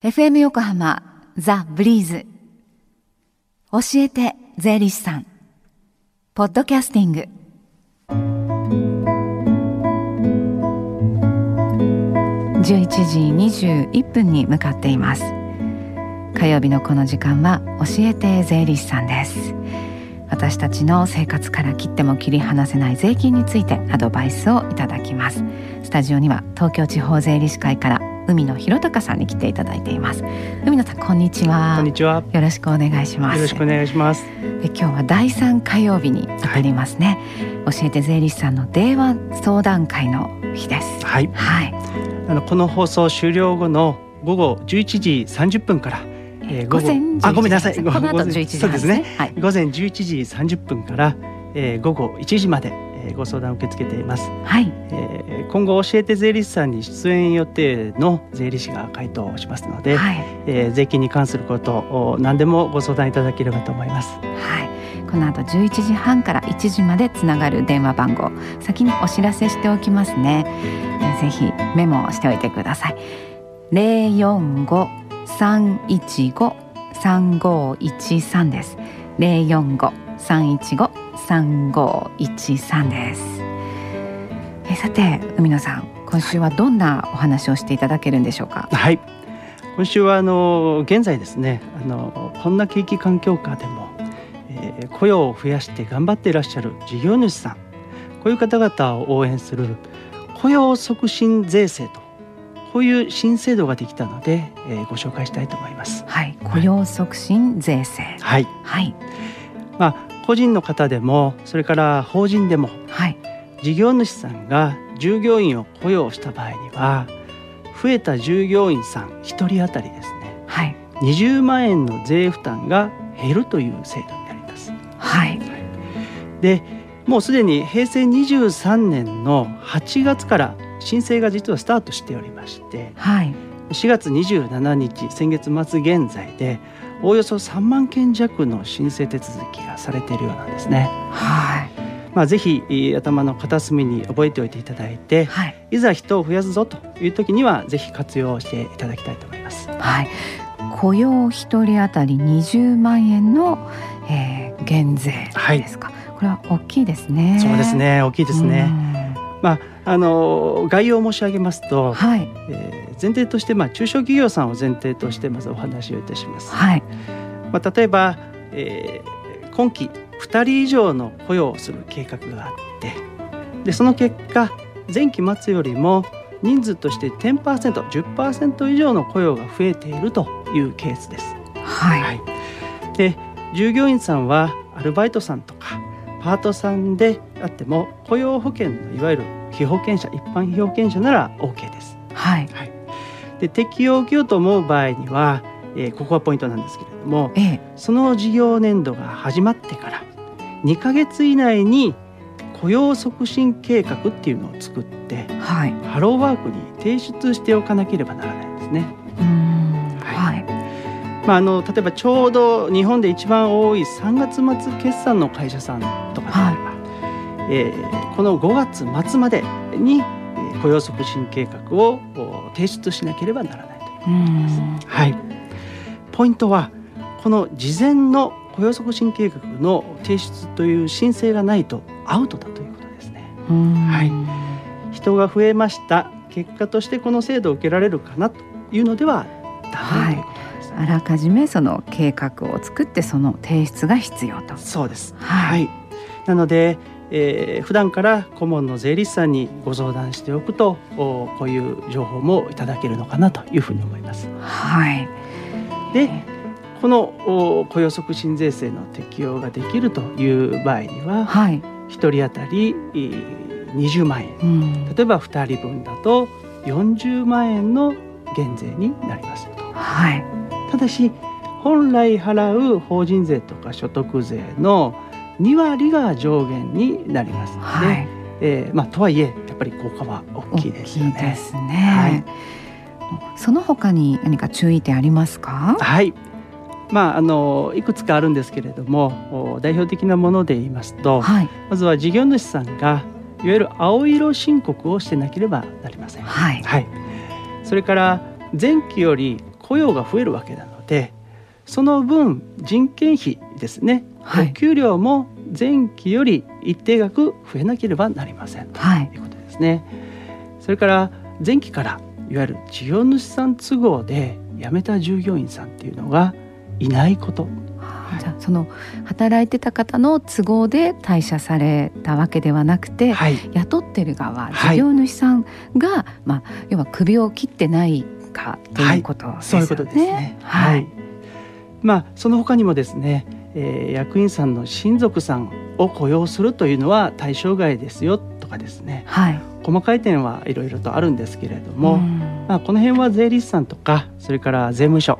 FM 横浜ザ・ブリーズ。教えて税理士さん。ポッドキャスティング。11時21分に向かっています。火曜日のこの時間は教えて税理士さんです。私たちの生活から切っても切り離せない税金についてアドバイスをいただきます。スタジオには東京地方税理士会から海野博隆さんに来ていただいています。海野さんこんにちは。こんにちは。よろしくお願いします。よろしくお願いします。で今日は第三火曜日にあたりますね、はい、教えて税理士さんの電話相談会の日です。はい、はい、あのこの放送終了後の午後11時30分からえー、午前あごめんなさい。この後11時、そうですね、はい、午前11時30分から、えー、午後1時までご相談を受け付けています。はい。えー、今後教えて税理士さんに出演予定の税理士が回答しますので、はい、えー、税金に関することを何でもご相談いただければと思います。はい。この後11時半から1時までつながる電話番号先にお知らせしておきますね。えー、ぜひメモをしておいてください。零四五三一五三五一三です。零三五一三ですえさて海野さん今週はどんなお話をしていただけるんでしょうか？はい今週はあの現在ですねあのこんな景気環境下でも、えー、雇用を増やして頑張っていらっしゃる事業主さんこういう方々を応援する雇用促進税制とこういう新制度ができたので、えー、ご紹介したいと思います。はい、雇用促進税制。はい。はい。まあ個人の方でもそれから法人でも、はい、事業主さんが従業員を雇用した場合には増えた従業員さん1人当たりですね、はい、20万円の税負担が減るという制度になります。はい、でもうすでに平成23年の8月から申請が実はスタートしておりまして、はい、4月27日先月末現在でおおよそ3万件弱の申請手続きがされているようなんですね。はいまあ、ぜひ頭の片隅に覚えておいていただいて、はい、いざ人を増やすぞという時にはぜひ活用していただきたいと思います。はい、雇用一人当たり20万円の、えー、減税ですか、はい、これは大きいですね。そうですね大きいですね。まああの概要を申し上げますと、はいえー前提として、まあ、中小企業さんを前提としてまずお話をいたします。はいまあ、例えば、えー、今期2人以上の雇用をする計画があってでその結果前期末よりも人数として 10%10% 以上の雇用が増えているというケースです。はい、はい、で従業員さんはアルバイトさんとかパートさんであっても雇用保険のいわゆる被保険者一般被保険者なら OK です。はい、はい。で適用を受けようと思う場合には、えー、ここがポイントなんですけれども、ええ、その事業年度が始まってから2か月以内に雇用促進計画っていうのを作って、はい、ハローワークに提出しておかなければならないんですね。はい、まあ、あの例えばちょうど日本で一番多い3月末決算の会社さんとかはい、えー、この5月末までに雇用促進計画を提出しなければならないということです。はい、ポイントはこの事前の雇用促進計画の提出という申請がないとアウトだということですね。はい、人が増えました結果としてこの制度を受けられるかなというのではダメということです、あらかじめその計画を作ってその提出が必要と。そうです。はい。なのでえー、普段から顧問の税理士さんにご相談しておくとこういう情報もいただけるのかなというふうに思います。はい、でこの雇用促進税制の適用ができるという場合には、はい、1人当たり20万円、うん、例えば2人分だと40万円の減税になりますと。はい、ただし本来払う法人税とか所得税の2割が上限になります。ので、はい、えー、まあ、とはいえやっぱり効果は大きいですよね。ですね、はい、その他に何か注意点ありますか？はい。まあ、あのいくつかあるんですけれども代表的なもので言いますと、はい、まずは事業主さんがいわゆる青色申告をしてなければなりません。はい、はい、それから前期より雇用が増えるわけなのでその分人件費ですね、はい、お給料も前期より一定額増えなければなりませんということですね。それから前期からいわゆる事業主さん都合で辞めた従業員さんっていうのがいないこと。じゃあその働いてた方の都合で退社されたわけではなくて、はい、雇ってる側事業主さんが、はい、まあ、要は首を切ってないかということですね。はい、そういうことですね。はい。まあその他にもですね、えー、役員さんの親族さんを雇用するというのは対象外ですよとかですね、はい、細かい点はいろいろとあるんですけれども、まあ、この辺は税理士さんとかそれから税務署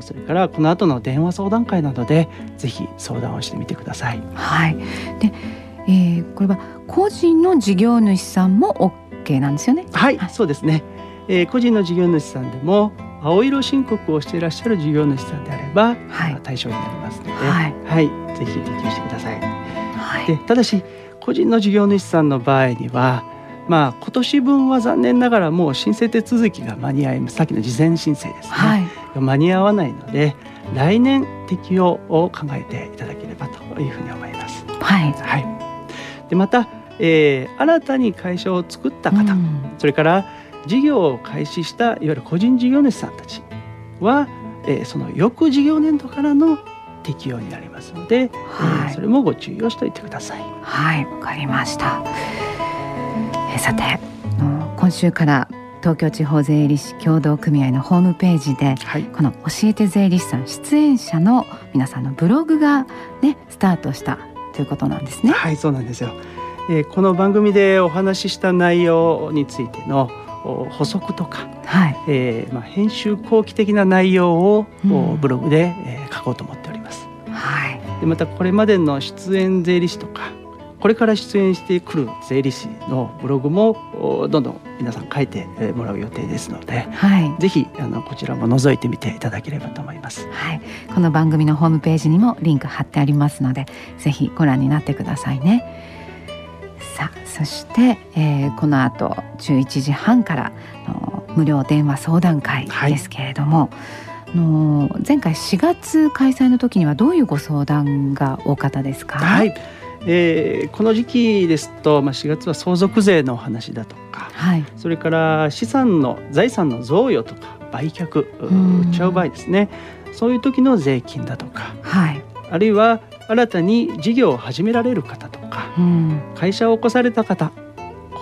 それからこの後の電話相談会などでぜひ相談をしてみてください。はい、で、えー、これは個人の事業主さんも OK なんですよね。はい、はい、そうですね。えー、個人の事業主さんでも青色申告をしていらっしゃる事業主さんであれば、はい、対象になりますので、はい、はい、ぜひ適用してください。はい、でただし個人の事業主さんの場合にはまあ今年分は残念ながらもう申請手続きが間に合いますさっきの事前申請ですね、はい、間に合わないので来年適用を考えていただければというふうに思います。はい、はい、でまた、えー、新たに会社を作った方、うん、それから事業を開始したいわゆる個人事業主さんたちは、えー、その翌事業年度からの適用になりますので、はい、えー、それもご注意をしておいてください。はいわかりました。えさて今週から東京地方税理士協同組合のホームページで、はい、この「教えて税理士さん」出演者の皆さんのブログがねスタートしたということなんですね。はいそうなんですよ、えー、この番組でお話しした内容についての補足とか、はいえーまあ、編集後期的な内容を、うん、ブログで、えー、書こうと思っております。はい、でまたこれまでの出演税理士とかこれから出演してくる税理士のブログもどんどん皆さん書いてもらう予定ですので、はい、ぜひあのこちらも覗いてみていただければと思います。はい、この番組のホームページにもリンク貼ってありますので、ぜひご覧になってくださいね。さあそして、えー、この後11時半からの無料電話相談会ですけれども、はい、の前回4月開催の時にはどういうご相談が多かったですか？はい。えー、この時期ですと、まあ、4月は相続税の話だとか、はい、それから資産の財産の贈与とか売却売っちゃう場合ですね。そういう時の税金だとか、はい、あるいは新たに事業を始められる方とか、会社を起こされた方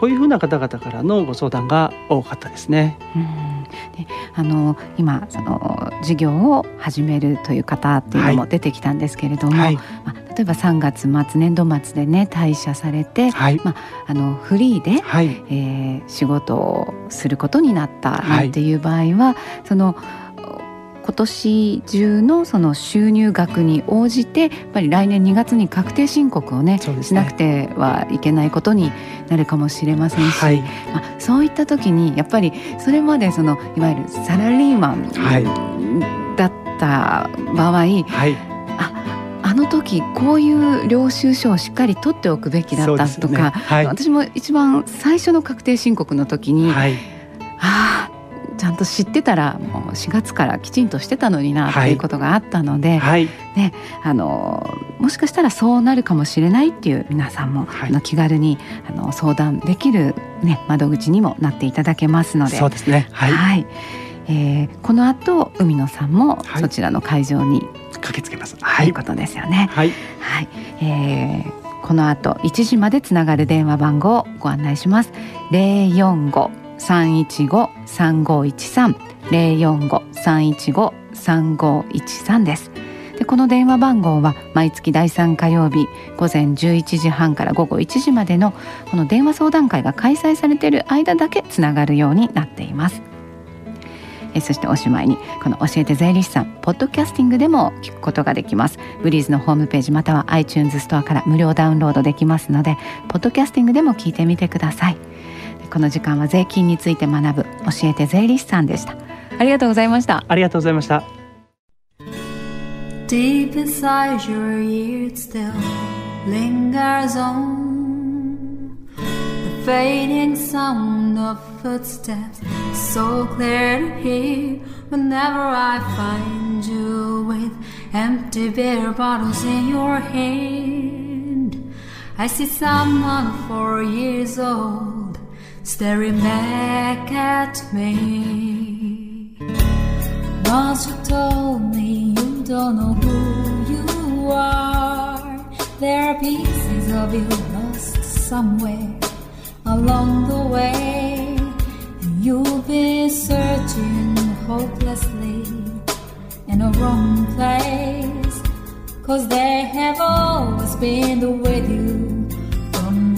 こういうふうな方々からのご相談が多かったですね。うん。であの今その事業を始めるという方っていうのも出てきたんですけれども、はい、まあ、例えば3月末年度末でね退社されて、はい、まあ、あのフリーで、はい、えー、仕事をすることになったなんていう場合は、その今年中のその収入額に応じてやっぱり来年2月に確定申告をね、ね、しなくてはいけないことになるかもしれませんし、はい、まあ、そういった時にやっぱりそれまでそのいわゆるサラリーマンだった場合、はい、ああの時こういう領収書をしっかり取っておくべきだったとか、ね。はい、私も一番最初の確定申告の時に、はい、ああちゃんと知ってたらもう4月からきちんとしてたのになっていうことがあったので、はい、ね、あのもしかしたらそうなるかもしれないっていう皆さんも、はい、の気軽にあの相談できる、ね、窓口にもなっていただけますので。そうですね。はい、はい、えー、この後海野さんもそちらの会場に、駆けつけます。はい、ということですよね。はい、はい、えーこの後1時までつながる電話番号をご案内します。零三一五三五一三零四五三一五三五一三です。でこの電話番号は毎月第3火曜日午前11時半から午後1時までのこの電話相談会が開催されている間だけつながるようになっています。えそしておしまいにこの教えて税理士さんポッドキャスティングでも聞くことができますブリーズのホームページまたは iTunes ストアから無料ダウンロードできますのでポッドキャスティングでも聞いてみてくださいこの時間は税金について学ぶ教えて税理士さんでしたありがとうございましたありがとうございました Deep inside your ears still lingers on the fading sound of footsteps so clear to hear whenever I find you with empty beer bottles in your hand. I see someone four years old staring back at me. Once you told me you don't know who you are, there are pieces of you lost somewhere along the way. And you've been searching hopelessly in a wrong place. Cause they have always been with you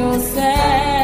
you'll say